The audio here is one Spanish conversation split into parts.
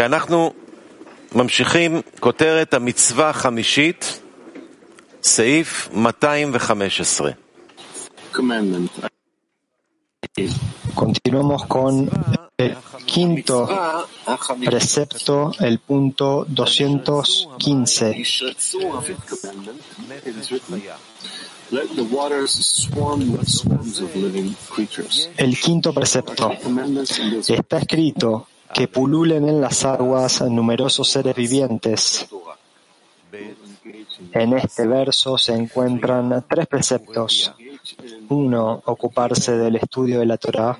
כי אנחנו ממשיכים כותרת המצווה החמישית, סעיף 215. commandment. Continuamos con el quinto precepto, el punto 215. ישרצו אבות commandment. It is written, Let the waters swarm with swarms of living creatures. El quinto precepto. Commandments in this Está escrito que pululen en las aguas numerosos seres vivientes. En este verso se encuentran tres preceptos. Uno, ocuparse del estudio de la Torah.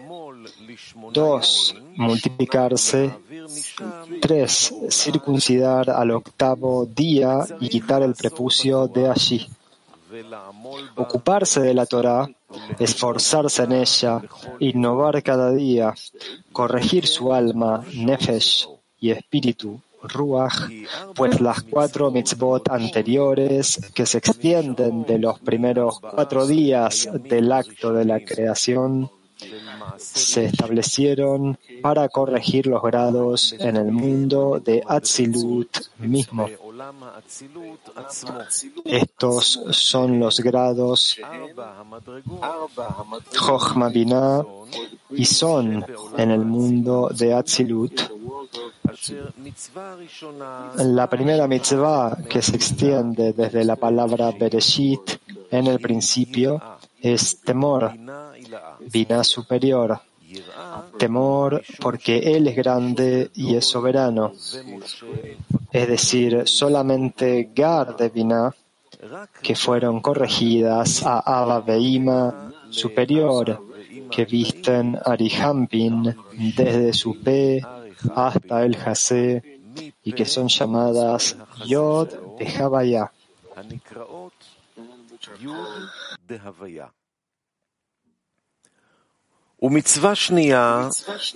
Dos, multiplicarse. Tres, circuncidar al octavo día y quitar el prepucio de allí. Ocuparse de la Torah, esforzarse en ella, innovar cada día, corregir su alma, nefesh y espíritu, ruach, pues las cuatro mitzvot anteriores que se extienden de los primeros cuatro días del acto de la creación se establecieron para corregir los grados en el mundo de Atzilut mismo. Estos son los grados Chochma Binah y son en el mundo de Atzilut. La primera mitzvah que se extiende desde la palabra Bereshit en el principio es temor, Binah superior. Temor porque Él es grande y es soberano. Es decir, solamente Gar de Binah, que fueron corregidas a Abba Beima superior, que visten Arihampin desde su P hasta el Jase y que son llamadas Yod de Havaya.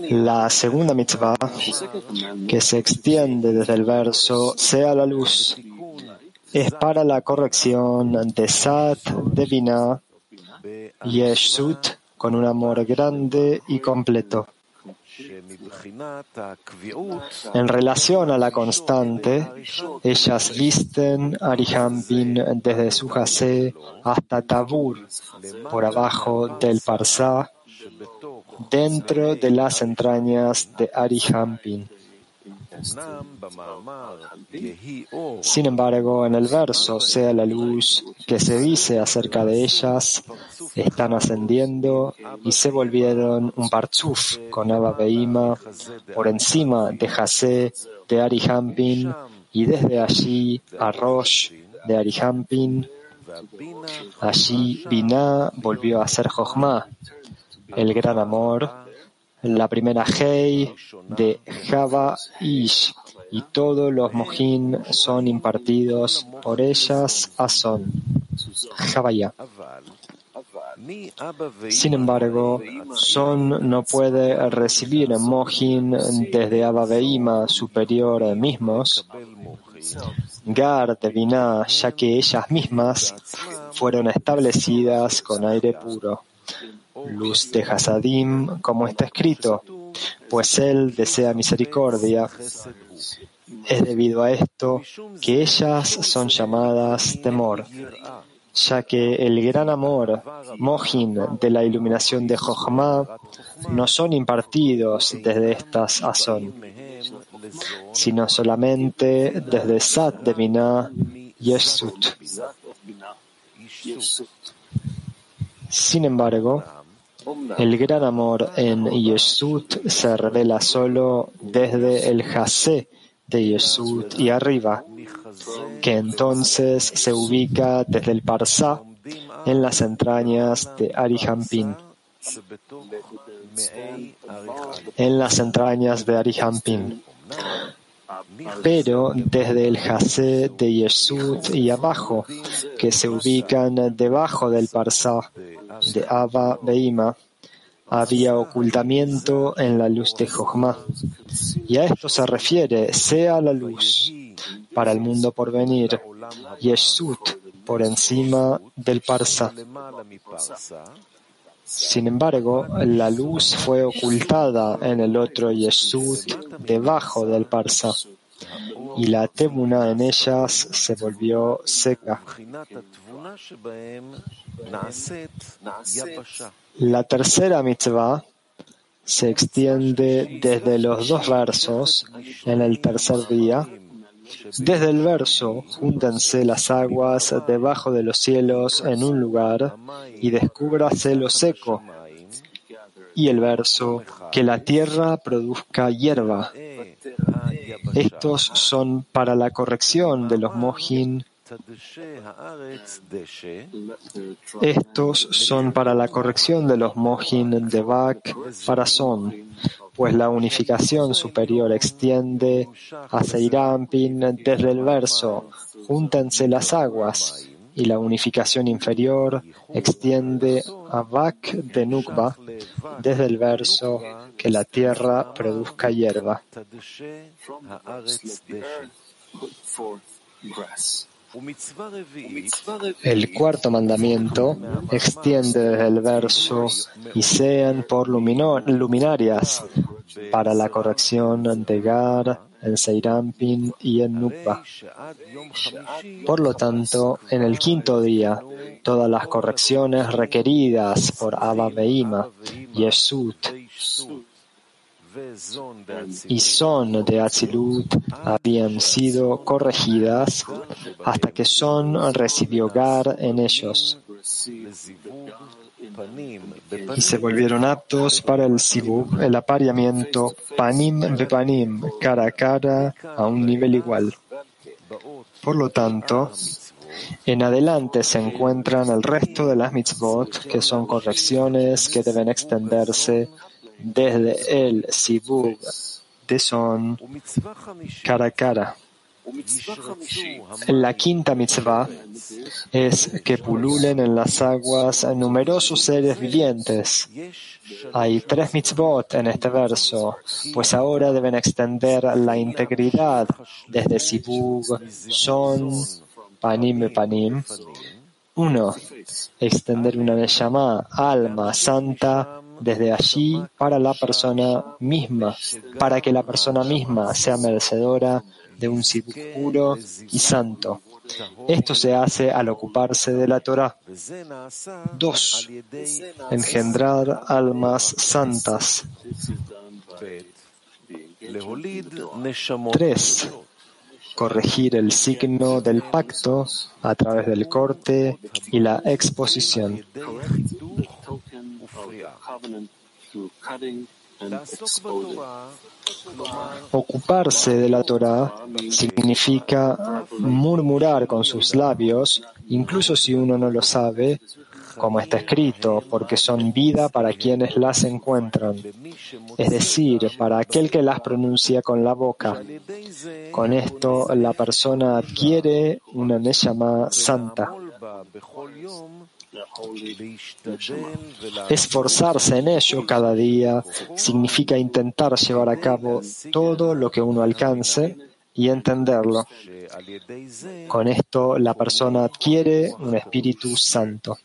La segunda mitzvah, que se extiende desde el verso, sea la luz, es para la corrección ante Sat, Devina y Eshut con un amor grande y completo. En relación a la constante, ellas visten Arihambin desde su hasta Tabur, por abajo del Parsá, dentro de las entrañas de Arihampin. Sin embargo, en el verso sea la luz que se dice acerca de ellas, están ascendiendo y se volvieron un partzuf con Abba Beima por encima de Jase de Arihampin y desde allí a Rosh de Arihampin. Allí Binah volvió a ser Jochma, el gran amor, la primera Hei de Java Ish, y todos los Mohin son impartidos por ellas a Son, Javaya. Sin embargo, Son no puede recibir Mohin desde Abba Beima superior mismos, Gar de ya que ellas mismas fueron establecidas con aire puro luz de Hasadim, como está escrito, pues Él desea misericordia. Es debido a esto que ellas son llamadas temor, ya que el gran amor, Mohin, de la iluminación de Jochma, no son impartidos desde estas Azón, sino solamente desde Sat de Binah y Eshut. Sin embargo, el gran amor en Yeshut se revela solo desde el Jase de Yeshut y arriba, que entonces se ubica desde el Parsá en las entrañas de Arihampin. En las entrañas de Arihampin. Pero desde el Jase de Yeshut y abajo, que se ubican debajo del Parsá de Abba Beima, había ocultamiento en la luz de Jochma. Y a esto se refiere, sea la luz para el mundo por venir, Yeshut por encima del Parsa. Sin embargo, la luz fue ocultada en el otro Yesud debajo del Parsa, y la Tebuna en ellas se volvió seca. La tercera mitzvah se extiende desde los dos versos en el tercer día. Desde el verso, júntense las aguas debajo de los cielos en un lugar y descúbrase lo seco. Y el verso, que la tierra produzca hierba. Estos son para la corrección de los mojín estos son para la corrección de los mohin de Bak para Son, pues la unificación superior extiende a Seirampin desde el verso, júntense las aguas, y la unificación inferior extiende a Bak de Nukba desde el verso que la tierra produzca hierba. El cuarto mandamiento extiende desde el verso y sean por luminarias para la corrección de Gar, Seirampin y en Nukba. Por lo tanto, en el quinto día, todas las correcciones requeridas por Abba Yesut, y son de Atzilut habían sido corregidas hasta que son recibió Gar en ellos y se volvieron aptos para el Sibub, el apareamiento panim panim, cara a cara, a un nivel igual. Por lo tanto, en adelante se encuentran el resto de las mitzvot, que son correcciones que deben extenderse desde el Sibub de Son cara a cara. La quinta mitzvah es que pululen en las aguas numerosos seres vivientes. Hay tres mitzvot en este verso, pues ahora deben extender la integridad desde Sibug, Son, Panim Panim. Uno, extender una Neshama, alma santa, desde allí para la persona misma, para que la persona misma sea merecedora de un puro y santo. Esto se hace al ocuparse de la Torah. Dos, engendrar almas santas. Tres, corregir el signo del pacto a través del corte y la exposición. Ocuparse de la Torah significa murmurar con sus labios, incluso si uno no lo sabe, como está escrito, porque son vida para quienes las encuentran, es decir, para aquel que las pronuncia con la boca. Con esto la persona adquiere una Neshama santa. Esforzarse en ello cada día significa intentar llevar a cabo todo lo que uno alcance y entenderlo. Con esto la persona adquiere un Espíritu Santo.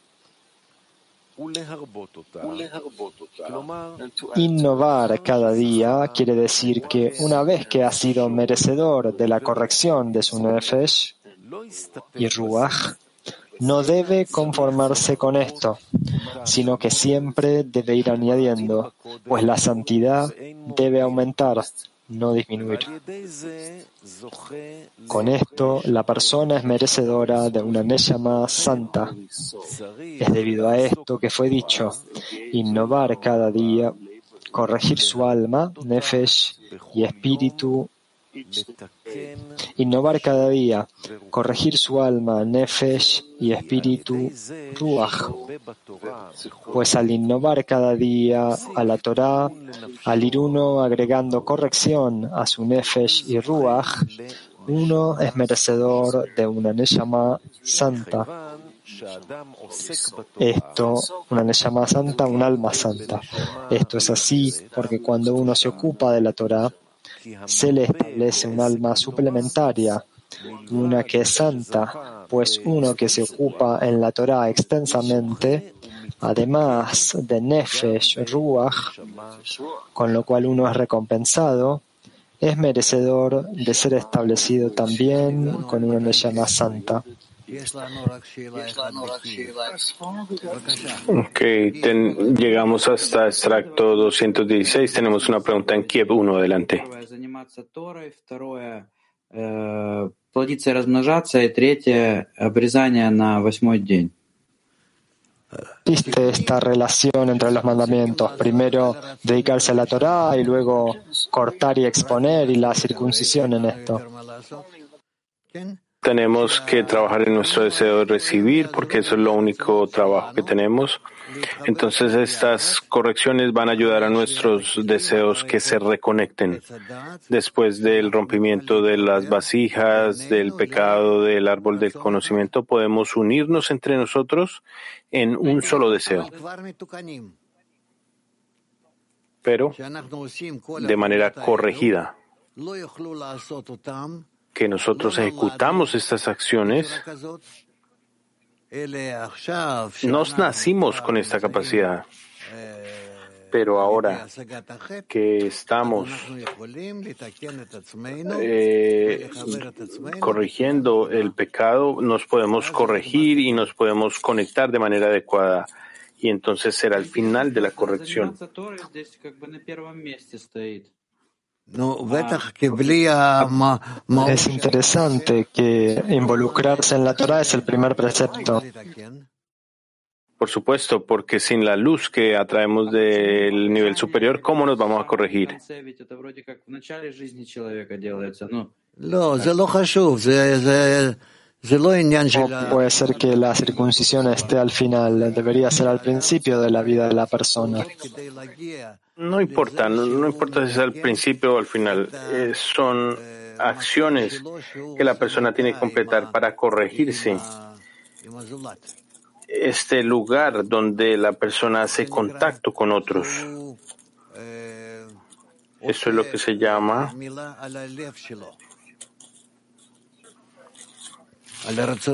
Innovar cada día quiere decir que una vez que ha sido merecedor de la corrección de su nefesh y ruach, no debe conformarse con esto, sino que siempre debe ir añadiendo, pues la santidad debe aumentar, no disminuir. Con esto, la persona es merecedora de una Neshama santa. Es debido a esto que fue dicho, innovar cada día, corregir su alma, nefesh y espíritu Innovar cada día, corregir su alma, nefesh y espíritu, ruach. Pues al innovar cada día a la Torah, al ir uno agregando corrección a su nefesh y ruach, uno es merecedor de una neshama santa. Esto, una neshama santa, un alma santa. Esto es así porque cuando uno se ocupa de la Torah, se le establece un alma suplementaria, una que es santa, pues uno que se ocupa en la Torah extensamente además de Nefesh, Ruach, con lo cual uno es recompensado, es merecedor de ser establecido también con una Neshama santa. Ok, llegamos hasta extracto 216. Tenemos una pregunta en Kiev 1, adelante. Плодиться и размножаться, и третье — обрезание на восьмой день. Viste esta relación entre los mandamientos. Primero dedicarse a la Torah y luego cortar y exponer y la circuncisión en esto. Tenemos que trabajar en nuestro deseo de recibir porque eso es lo único trabajo que tenemos. Entonces estas correcciones van a ayudar a nuestros deseos que se reconecten. Después del rompimiento de las vasijas, del pecado, del árbol del conocimiento, podemos unirnos entre nosotros en un solo deseo. Pero de manera corregida que nosotros ejecutamos estas acciones, nos nacimos con esta capacidad, pero ahora que estamos eh, corrigiendo el pecado, nos podemos corregir y nos podemos conectar de manera adecuada. Y entonces será el final de la corrección. Es interesante que involucrarse en la Torah es el primer precepto. Por supuesto, porque sin la luz que atraemos del nivel superior, ¿cómo nos vamos a corregir? O puede ser que la circuncisión esté al final, debería ser al principio de la vida de la persona. No importa, no, importa si es al principio o al final, eh, son acciones que la persona tiene que completar para corregirse. Este lugar donde la persona hace contacto con otros. Eso es lo que se llama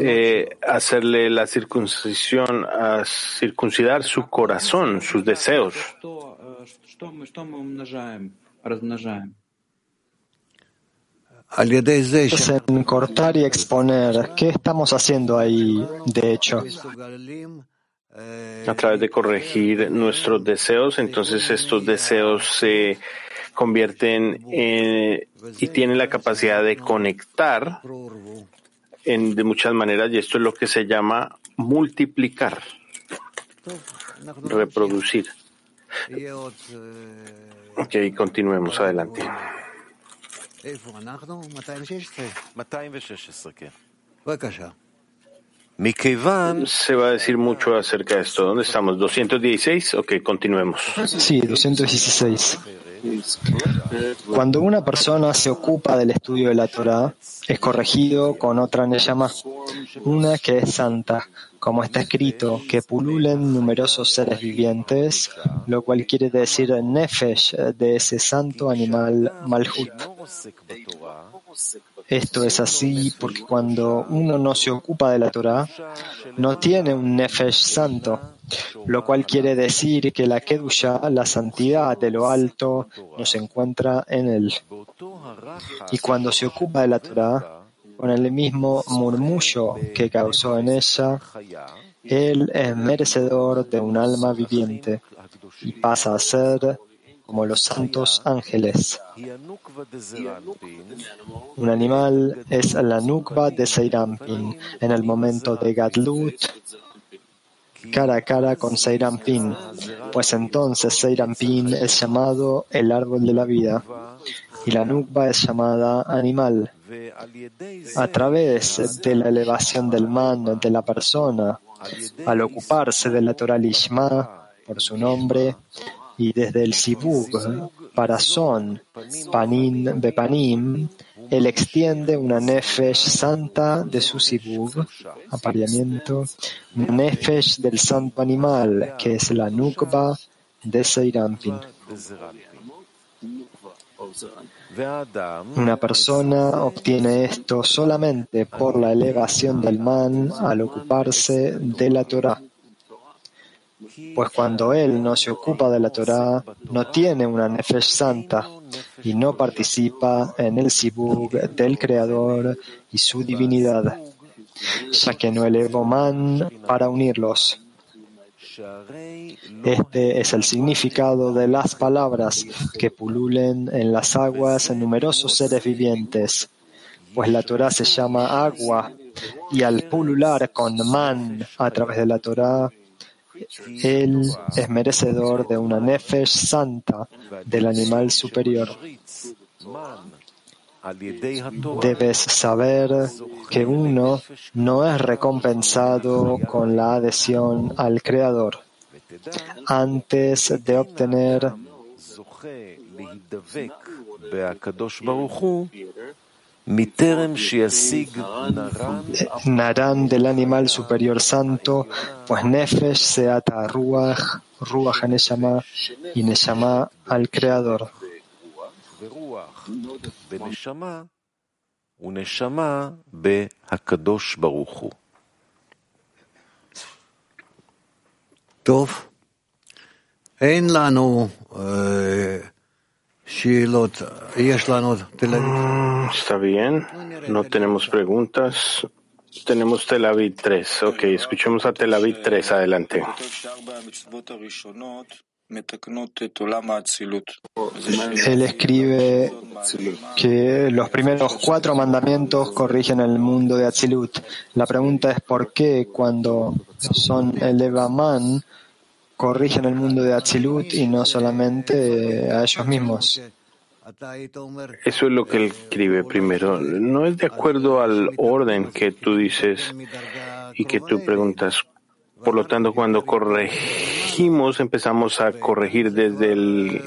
eh, hacerle la circuncisión, a circuncidar su corazón, sus deseos. Es en cortar y exponer. ¿Qué estamos haciendo ahí, de hecho? A través de corregir nuestros deseos, entonces estos deseos se convierten en, y tienen la capacidad de conectar en, de muchas maneras, y esto es lo que se llama multiplicar, reproducir. Ok, continuemos adelante. Se va a decir mucho acerca de esto. ¿Dónde estamos? ¿216? Ok, continuemos. Sí, 216. Cuando una persona se ocupa del estudio de la Torah, es corregido con otra Neyama, una que es santa, como está escrito, que pululen numerosos seres vivientes, lo cual quiere decir Nefesh de ese santo animal Malhut. Esto es así porque cuando uno no se ocupa de la Torah, no tiene un Nefesh santo, lo cual quiere decir que la Kedusha, la santidad de lo alto, no se encuentra en él. Y cuando se ocupa de la Torah, con el mismo murmullo que causó en ella, él es merecedor de un alma viviente y pasa a ser como los santos ángeles. Un animal es la nukba de Seirampin en el momento de Gadlut, cara a cara con Seirampin, pues entonces Seirampin es llamado el árbol de la vida y la nukba es llamada animal. A través de la elevación del man de la persona, al ocuparse de la Torah Lishma por su nombre, y desde el Sibug para Son, Panim Bepanim, él extiende una Nefesh santa de su Sibug, apareamiento, Nefesh del santo animal, que es la Nukba de Seirampin. Una persona obtiene esto solamente por la elevación del man al ocuparse de la Torah. Pues cuando él no se ocupa de la Torah, no tiene una Nefesh santa y no participa en el Sibug del Creador y su divinidad, ya que no elevó man para unirlos. Este es el significado de las palabras que pululen en las aguas en numerosos seres vivientes, pues la Torah se llama agua y al pulular con man a través de la Torah, él es merecedor de una nefesh santa del animal superior. Debes saber que uno no es recompensado con la adhesión al Creador antes de obtener Naran del animal superior santo, pues Nefesh se ata a Ruach, Ruach a Neshama y Neshama al Creador. טוב, אין לנו Está bien, no tenemos preguntas. Tenemos Tel Aviv 3. Ok, escuchemos a Tel Aviv 3. Adelante. Él escribe que los primeros cuatro mandamientos corrigen el mundo de Atzilut. La pregunta es por qué cuando son el Evaman corrigen el mundo de Atzilut y no solamente a ellos mismos. Eso es lo que él escribe primero. No es de acuerdo al orden que tú dices y que tú preguntas. Por lo tanto, cuando corregimos, empezamos a corregir desde el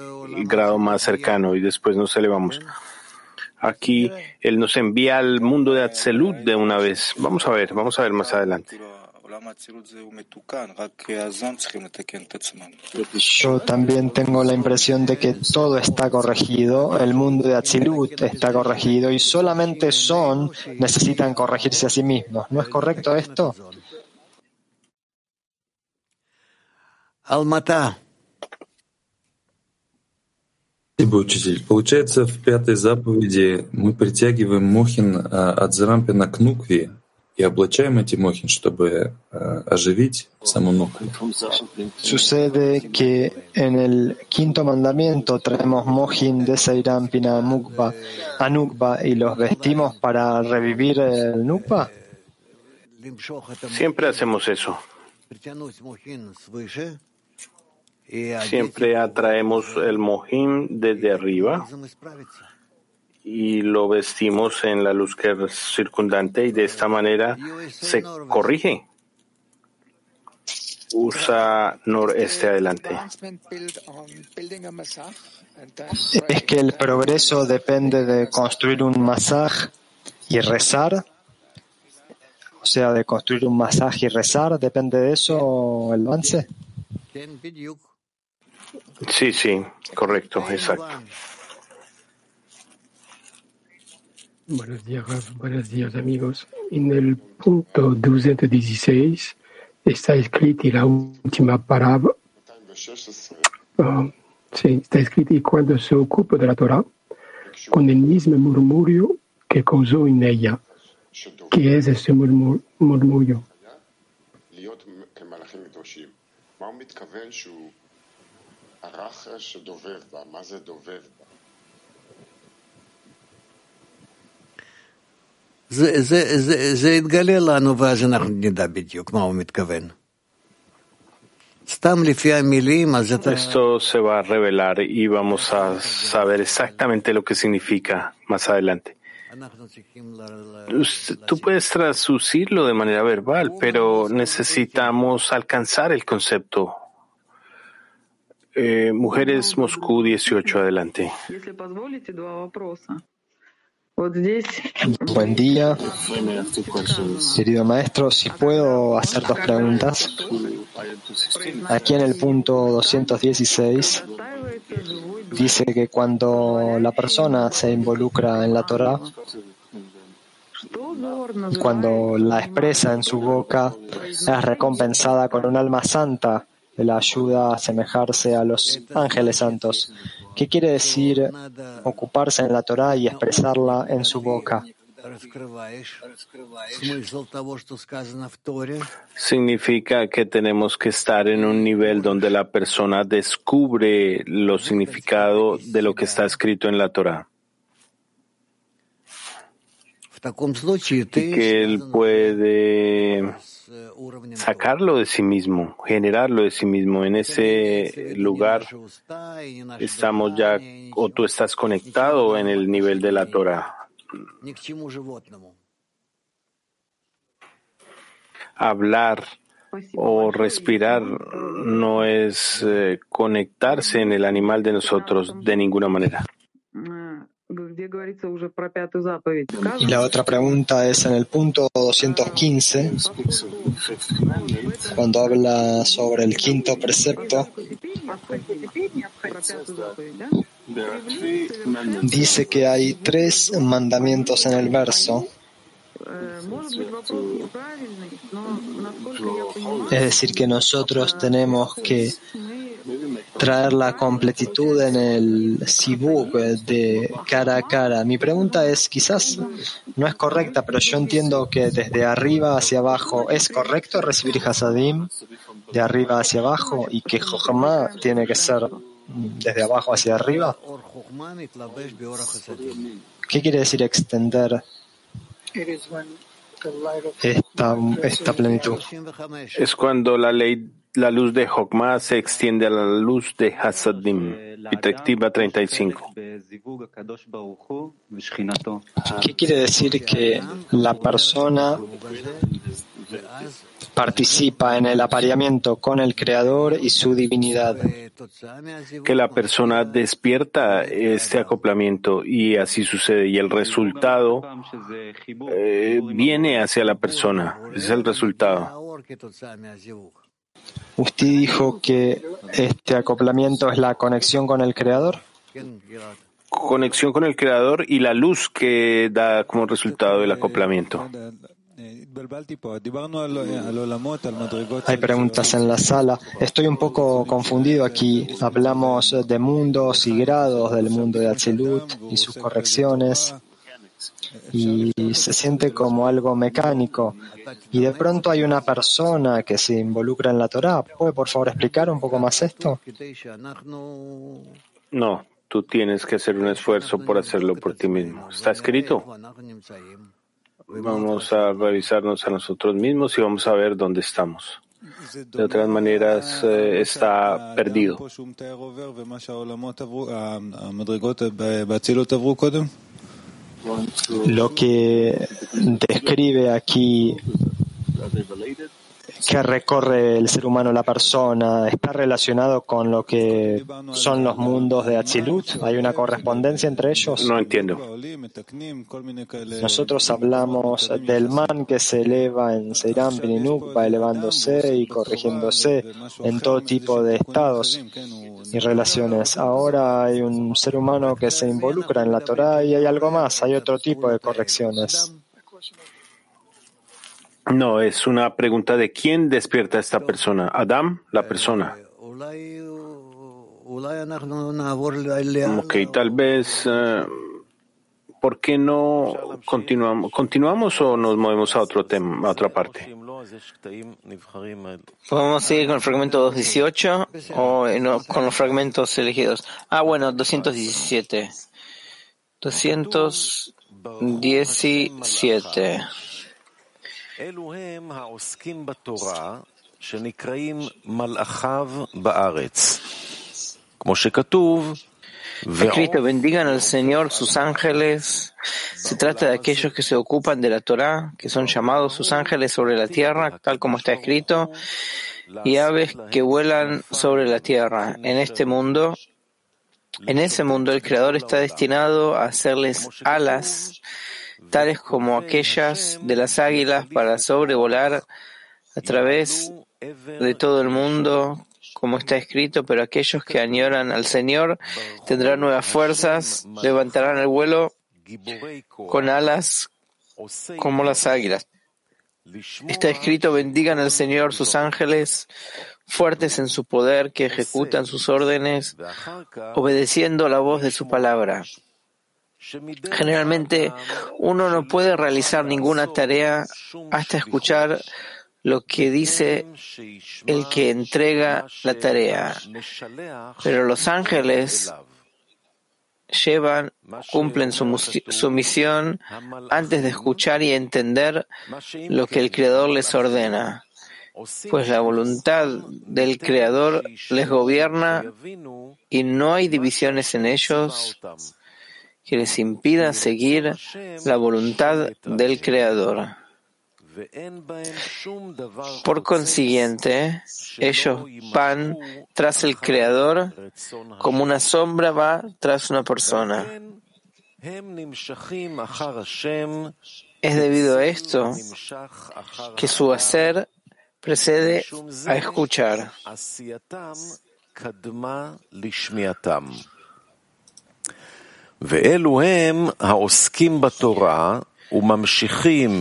grado más cercano y después nos elevamos. Aquí él nos envía al mundo de Atzilut de una vez. Vamos a ver, vamos a ver más adelante. Yo también tengo la impresión de que todo está corregido, el mundo de Atzilut está corregido y solamente son necesitan corregirse a sí mismos. ¿No es correcto esto? Almata. Спасибо, учитель. Получается, в пятой заповеди мы притягиваем Мохин от Зарампина к Нукве и облачаем эти Мохин, чтобы оживить саму Нукву. Sucede que en el quinto mandamiento traemos Mohin de Seirampina a Nukba, a Nukba y los vestimos para revivir el Nukba. Siempre hacemos eso. Siempre atraemos el mohim desde arriba y lo vestimos en la luz que es circundante y de esta manera se corrige. Usa noreste adelante. Es que el progreso depende de construir un masaj y rezar. O sea, de construir un masaje y rezar, ¿depende de eso el avance? Sí, sí, correcto, exacto. Buenos días, buenos días amigos. En el punto 216 está escrito la última palabra. Uh, sí, está escrito y cuando se ocupa de la Torah, con el mismo murmurio que causó en ella. ¿Qué es ese murmur, murmullo? זה יתגלה לנו ואז אנחנו נדע בדיוק מה הוא מתכוון. סתם לפי המילים, אז אתה... Esto se va a revelar y vamos a saber exactamente lo que significa más adelante. Tú puedes traducirlo de manera verbal, pero necesitamos alcanzar el concepto. Eh, Mujeres Moscú 18, adelante. Buen día, querido maestro. Si puedo hacer dos preguntas. Aquí en el punto 216 dice que cuando la persona se involucra en la Torah, cuando la expresa en su boca, es recompensada con un alma santa la ayuda a asemejarse a los ángeles santos. ¿Qué quiere decir ocuparse en la Torah y expresarla en su boca? Significa que tenemos que estar en un nivel donde la persona descubre lo significado de lo que está escrito en la Torah. Y que él puede sacarlo de sí mismo, generarlo de sí mismo. En ese lugar estamos ya, o tú estás conectado en el nivel de la Torah. Hablar o respirar no es eh, conectarse en el animal de nosotros de ninguna manera. Y la otra pregunta es en el punto 215, cuando habla sobre el quinto precepto, dice que hay tres mandamientos en el verso. Es decir, que nosotros tenemos que traer la completitud en el sibuk de cara a cara. Mi pregunta es, quizás no es correcta, pero yo entiendo que desde arriba hacia abajo es correcto recibir hasadim de arriba hacia abajo y que Johamá tiene que ser desde abajo hacia arriba. ¿Qué quiere decir extender esta plenitud? Es cuando la ley la luz de Jokma se extiende a la luz de Hasadim. Perspectiva 35. ¿Qué quiere decir que la persona participa en el apareamiento con el Creador y su divinidad? Que la persona despierta este acoplamiento y así sucede. Y el resultado eh, viene hacia la persona. Ese es el resultado. Usted dijo que este acoplamiento es la conexión con el Creador. Conexión con el Creador y la luz que da como resultado del acoplamiento. Hay preguntas en la sala. Estoy un poco confundido aquí. Hablamos de mundos y grados del mundo de Atzilut y sus correcciones y se siente como algo mecánico. Y de pronto hay una persona que se involucra en la Torah. ¿Puede por favor explicar un poco más esto? No, tú tienes que hacer un esfuerzo por hacerlo por ti mismo. ¿Está escrito? Vamos a revisarnos a nosotros mismos y vamos a ver dónde estamos. De otras maneras, eh, está perdido. Lo que describe aquí que recorre el ser humano, la persona, está relacionado con lo que son los mundos de Atzilut? ¿Hay una correspondencia entre ellos? No entiendo. Nosotros hablamos del man que se eleva en Seiram Beninuk, va elevándose y corrigiéndose en todo tipo de estados y relaciones. Ahora hay un ser humano que se involucra en la Torah y hay algo más, hay otro tipo de correcciones. No, es una pregunta de quién despierta a esta persona. Adam, la persona. Ok, tal vez, uh, ¿por qué no continuamos, continuamos o nos movemos a otro tema, a otra parte? ¿Podemos seguir con el fragmento 218 o no, con los fragmentos elegidos? Ah, bueno, 217. 217. Escrito, bendigan al Señor sus ángeles. Se trata de aquellos que se ocupan de la Torah, que son llamados sus ángeles sobre la tierra, tal como está escrito, y aves que vuelan sobre la tierra. En este mundo, en ese mundo, el Creador está destinado a hacerles alas tales como aquellas de las águilas para sobrevolar a través de todo el mundo, como está escrito, pero aquellos que añoran al Señor tendrán nuevas fuerzas, levantarán el vuelo con alas como las águilas. Está escrito, bendigan al Señor sus ángeles, fuertes en su poder, que ejecutan sus órdenes obedeciendo la voz de su palabra. Generalmente uno no puede realizar ninguna tarea hasta escuchar lo que dice el que entrega la tarea. Pero los ángeles llevan, cumplen su, su, misión antes de escuchar y entender lo que el Creador les ordena, pues la voluntad del Creador les gobierna y no hay divisiones en ellos que les impida seguir la voluntad del Creador. Por consiguiente, ellos van tras el Creador como una sombra va tras una persona. Es debido a esto que su hacer precede a escuchar.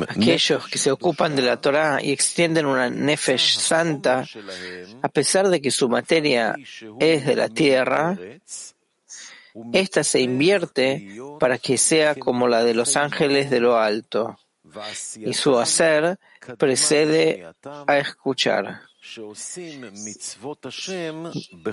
Aquellos que se ocupan de la Torah y extienden una nefesh santa, a pesar de que su materia es de la tierra, esta se invierte para que sea como la de los ángeles de lo alto, y su hacer precede a escuchar.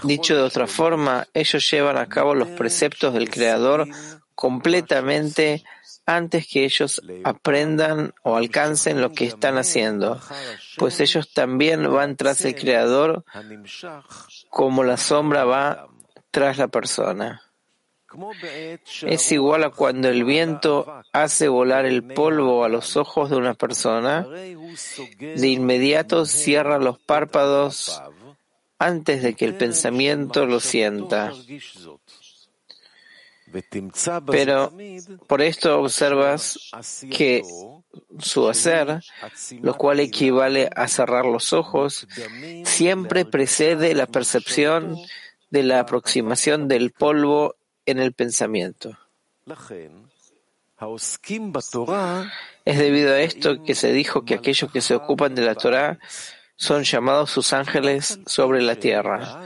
Dicho de otra forma, ellos llevan a cabo los preceptos del Creador completamente antes que ellos aprendan o alcancen lo que están haciendo, pues ellos también van tras el Creador como la sombra va tras la persona. Es igual a cuando el viento hace volar el polvo a los ojos de una persona, de inmediato cierra los párpados antes de que el pensamiento lo sienta. Pero por esto observas que su hacer, lo cual equivale a cerrar los ojos, siempre precede la percepción de la aproximación del polvo en el pensamiento. Es debido a esto que se dijo que aquellos que se ocupan de la Torah son llamados sus ángeles sobre la tierra.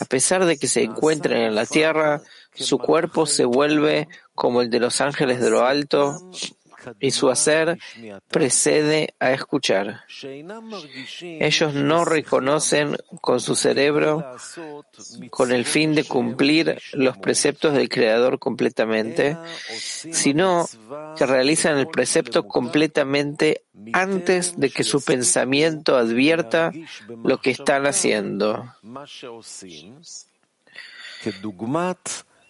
A pesar de que se encuentren en la tierra, su cuerpo se vuelve como el de los ángeles de lo alto y su hacer precede a escuchar. Ellos no reconocen con su cerebro con el fin de cumplir los preceptos del Creador completamente, sino que realizan el precepto completamente antes de que su pensamiento advierta lo que están haciendo.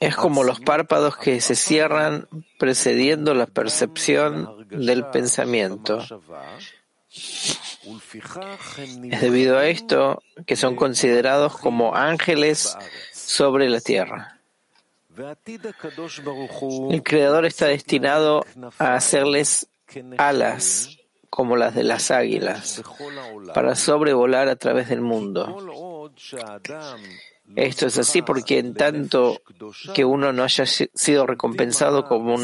Es como los párpados que se cierran precediendo la percepción del pensamiento. Es debido a esto que son considerados como ángeles sobre la tierra. El Creador está destinado a hacerles alas como las de las águilas para sobrevolar a través del mundo. Esto es así porque en tanto que uno no haya sido recompensado como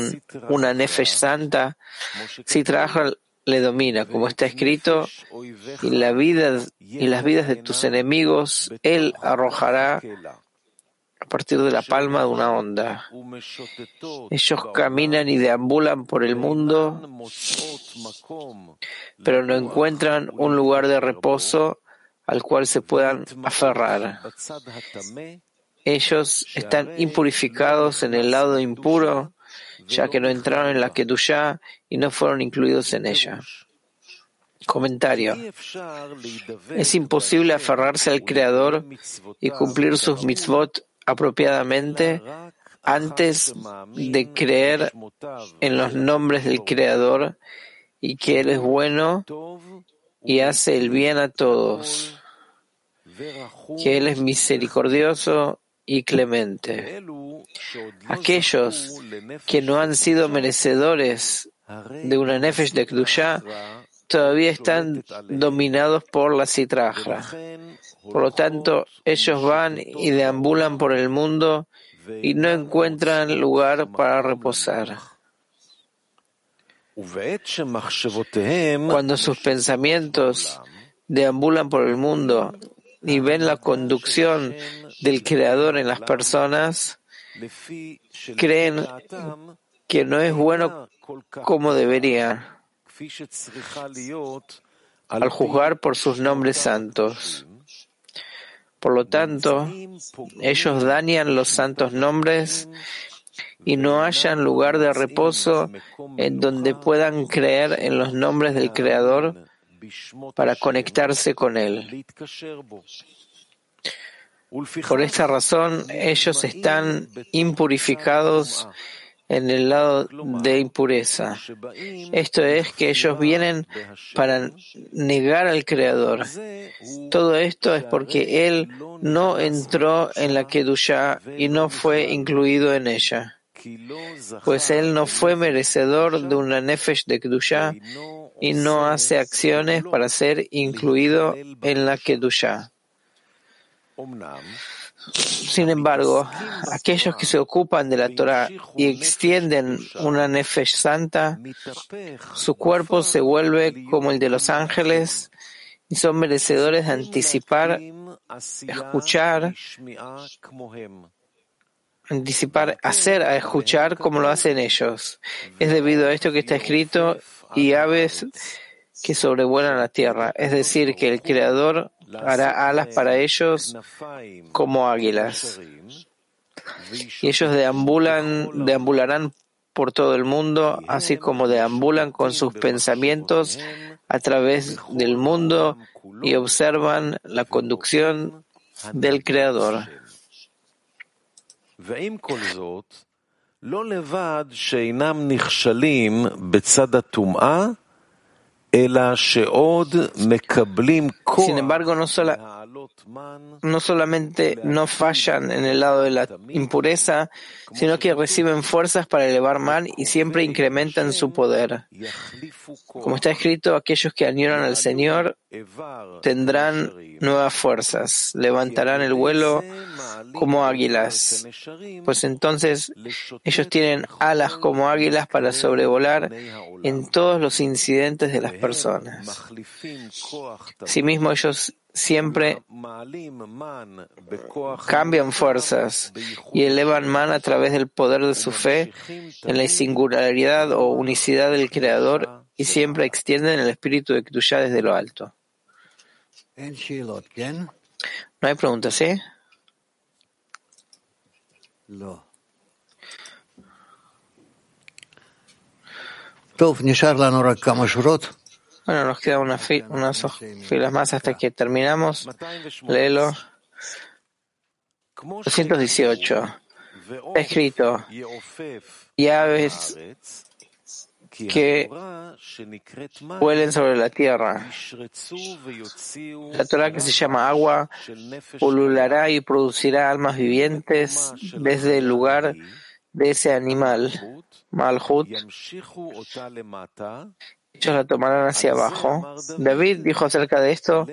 una nefesh santa, si trabaja le domina, como está escrito, y y las vidas de tus enemigos él arrojará a partir de la palma de una onda. Ellos caminan y deambulan por el mundo, pero no encuentran un lugar de reposo al cual se puedan aferrar. Ellos están impurificados en el lado impuro, ya que no entraron en la Kedushá y no fueron incluidos en ella. Comentario. Es imposible aferrarse al Creador y cumplir sus mitzvot apropiadamente antes de creer en los nombres del Creador y que Él es bueno y hace el bien a todos, que Él es misericordioso y clemente. Aquellos que no han sido merecedores de una Nefesh de Kdusha todavía están dominados por la citraja. Por lo tanto, ellos van y deambulan por el mundo y no encuentran lugar para reposar. Cuando sus pensamientos deambulan por el mundo y ven la conducción del Creador en las personas, creen que no es bueno como debería al juzgar por sus nombres santos. Por lo tanto, ellos dañan los santos nombres y no hallan lugar de reposo en donde puedan creer en los nombres del Creador para conectarse con Él. Por esta razón, ellos están impurificados en el lado de impureza. Esto es que ellos vienen para negar al Creador. Todo esto es porque Él no entró en la Kedushá y no fue incluido en ella. Pues Él no fue merecedor de una Nefesh de Kedushá y no hace acciones para ser incluido en la Kedushá. Sin embargo, aquellos que se ocupan de la Torah y extienden una nefesh santa, su cuerpo se vuelve como el de los ángeles y son merecedores de anticipar, escuchar, anticipar, hacer a escuchar como lo hacen ellos. Es debido a esto que está escrito y aves que sobrevuelan la tierra, es decir, que el Creador hará alas para ellos como águilas. Y ellos deambulan, deambularán por todo el mundo, así como deambulan con sus pensamientos a través del mundo y observan la conducción del Creador. לא לבד שאינם נכשלים בצד הטומאה, אלא שעוד מקבלים כוח. No solamente no fallan en el lado de la impureza, sino que reciben fuerzas para elevar man y siempre incrementan su poder. Como está escrito, aquellos que añoran al Señor tendrán nuevas fuerzas, levantarán el vuelo como águilas, pues entonces ellos tienen alas como águilas para sobrevolar en todos los incidentes de las personas. Asimismo, ellos siempre cambian fuerzas y elevan man a través del poder de su fe en la singularidad o unicidad del Creador y siempre extienden el espíritu de Kedushá desde lo alto. ¿No hay preguntas, sí? Bueno, nos quedan unas, filas más hasta que terminamos. Léelo. 218. Está escrito, y aves que vuelen sobre la tierra. La Torah que se llama agua pululará y producirá almas vivientes desde el lugar de ese animal, Malhut. La tomarán hacia abajo. David dijo acerca de esto,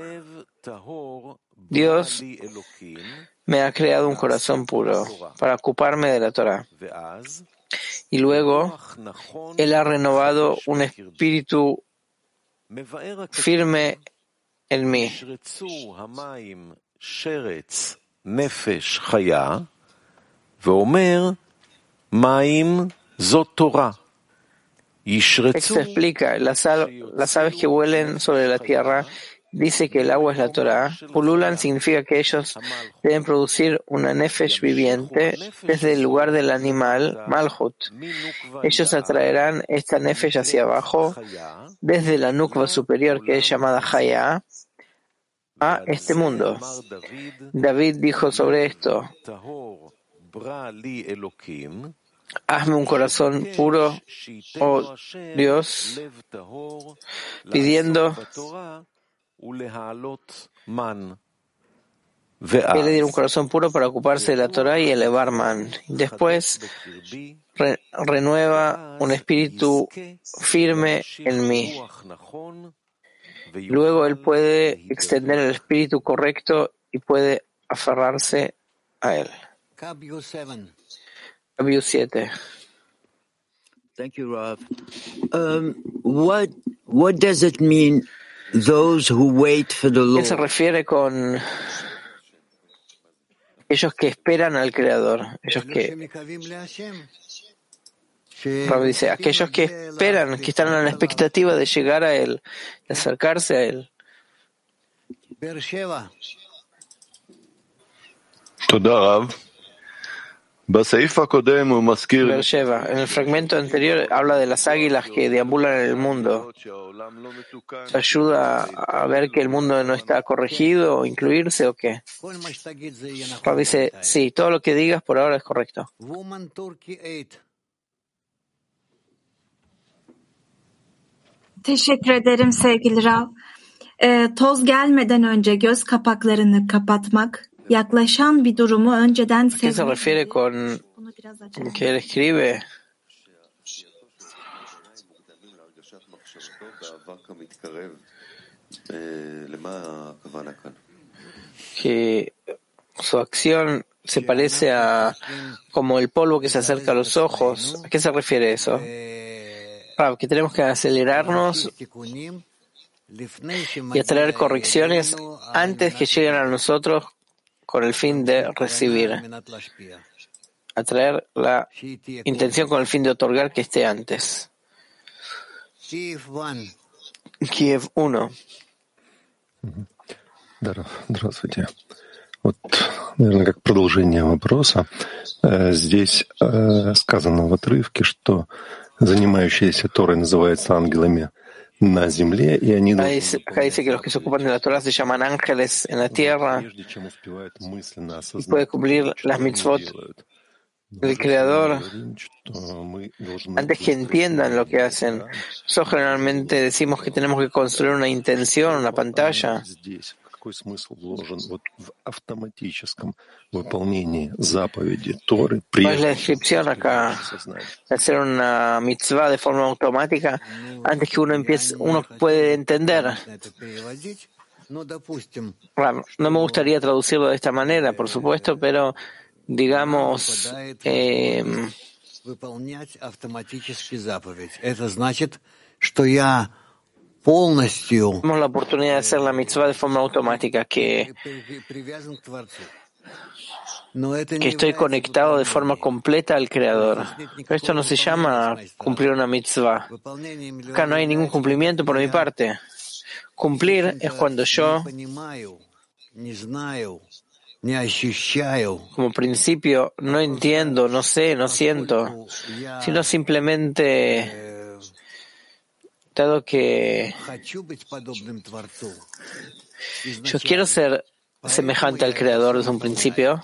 Dios me ha creado un corazón puro para ocuparme de la Torah. Y luego, Él ha renovado un espíritu firme en mí. Esto explica, las, las aves que vuelen sobre la tierra dice que el agua es la Torah, pululan significa que ellos deben producir una nefesh viviente desde el lugar del animal, Malhut. Ellos atraerán esta nefesh hacia abajo desde la nukva superior que es llamada Haya a este mundo. David dijo sobre esto, Hazme un corazón puro, oh Dios, pidiendo dio un corazón puro para ocuparse de la Torah y elevar man. Después renueva un espíritu firme en mí. Luego él puede extender el espíritu correcto y puede aferrarse a él. Rabbi Rav. ¿Qué se refiere con ellos que esperan al Creador? Ellos que. Rav dice, aquellos que esperan, que están en la expectativa de llegar a Él, de acercarse a Él. Toda, Rav. En el fragmento anterior habla de las águilas que deambulan en el mundo. Ayuda a ver que el mundo no está corregido, incluirse o qué? Pablo dice, sí, todo lo que digas por ahora es correcto. Teşekkür ederim sevgili Rav. E, toz gelmeden önce göz kapaklarını kapatmak ¿Qué se refiere con que él escribe? Que su acción se parece a como el polvo que se acerca a los ojos. ¿A qué se refiere eso? Ah, que tenemos que acelerarnos y atraer correcciones antes que lleguen a nosotros con el fin de recibir, atraer la intención con el fin de otorgar que esté antes. Kiev 1. Здравствуйте. Вот, наверное, как продолжение вопроса. Э, здесь э, сказано в отрывке, что занимающиеся Торой называются ангелами Acá dice que los que se ocupan de la Torah se llaman ángeles en la tierra y puede cumplir las mitzvot del Creador antes que entiendan lo que hacen. Nosotros generalmente decimos que tenemos que construir una intención, una pantalla. Какой смысл вложен вот в автоматическом выполнении заповеди Торы ¿Cuál es la прежде descripción acá? сознания? de hacer una mitzvah de forma automática antes que uno empiece, uno puede entender. это переводить. Ну, допустим, No me gustaría traducirlo de esta manera, por supuesto, pero digamos, eh, выполнять автоматически заповедь. Это значит, что я полностью tenemos la oportunidad de hacer la mitzvah de forma automática, que, при- привязан к Творцу. Но это que не estoy является conectado de forma выполнением. completa al Creador. Pero esto no se llama cumplir una mitzvah. Выполнением Acá no hay ningún cumplimiento por mi parte. Cumplir es cuando yo, не понимаю, не знаю, не ощущаю, como principio, no entiendo, no sé, no siento, я sino simplemente, э, dado que хочу быть подобным Творцу. yo quiero ser semejante al Creador desde un principio,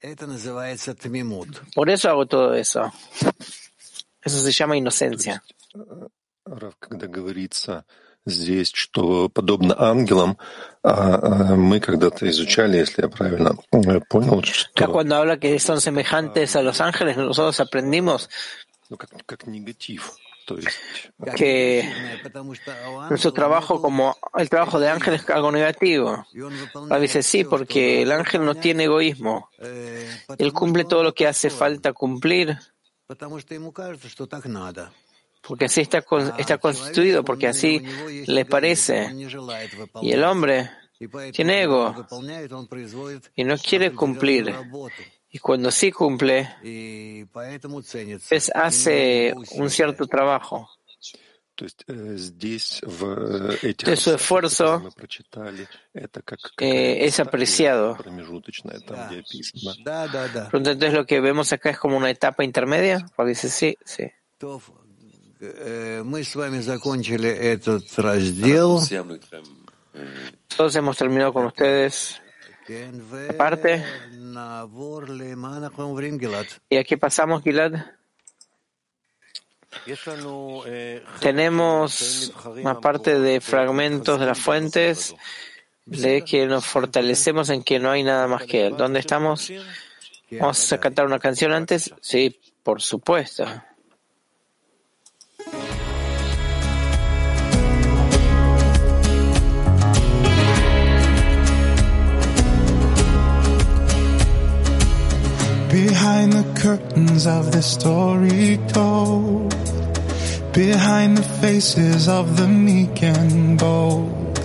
Это называется тмимут. por eso hago todo eso. Eso se llama inocencia. Рав, когда говорится здесь, что подобно ангелам, а, а, мы когда-то изучали, если я правильно э, понял, Acá что cuando habla que son semejantes a los ángeles, nosotros aprendimos ну, как, как негатив. que nuestro trabajo como el trabajo de ángel es algo negativo. A veces sí, porque el ángel no tiene egoísmo. Él cumple todo lo que hace falta cumplir. Porque así está, está constituido, porque así le parece. Y el hombre tiene ego y no quiere cumplir. Y cuando sí cumple, es, hace un cierto trabajo. Entonces, su esfuerzo eh, es apreciado. Entonces, lo que vemos acá es como una etapa intermedia. Dice sí, sí. Todos hemos terminado con ustedes parte. Y aquí pasamos, Gilad. Tenemos, aparte de fragmentos de las fuentes, de que nos fortalecemos en que no hay nada más que Él. ¿Dónde estamos? ¿Vamos a cantar una canción antes? Sí, por supuesto. Behind the curtains of the story told, behind the faces of the meek and bold.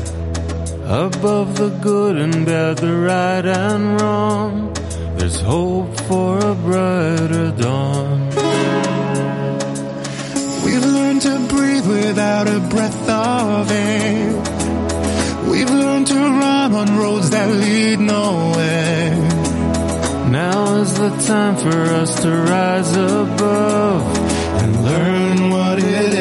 Above the good and bad, the right and wrong, there's hope for a brighter dawn. We've learned to breathe without a breath of air. We've learned to run on roads that lead nowhere. Now is the time for us to rise above and learn what it is.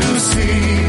to see.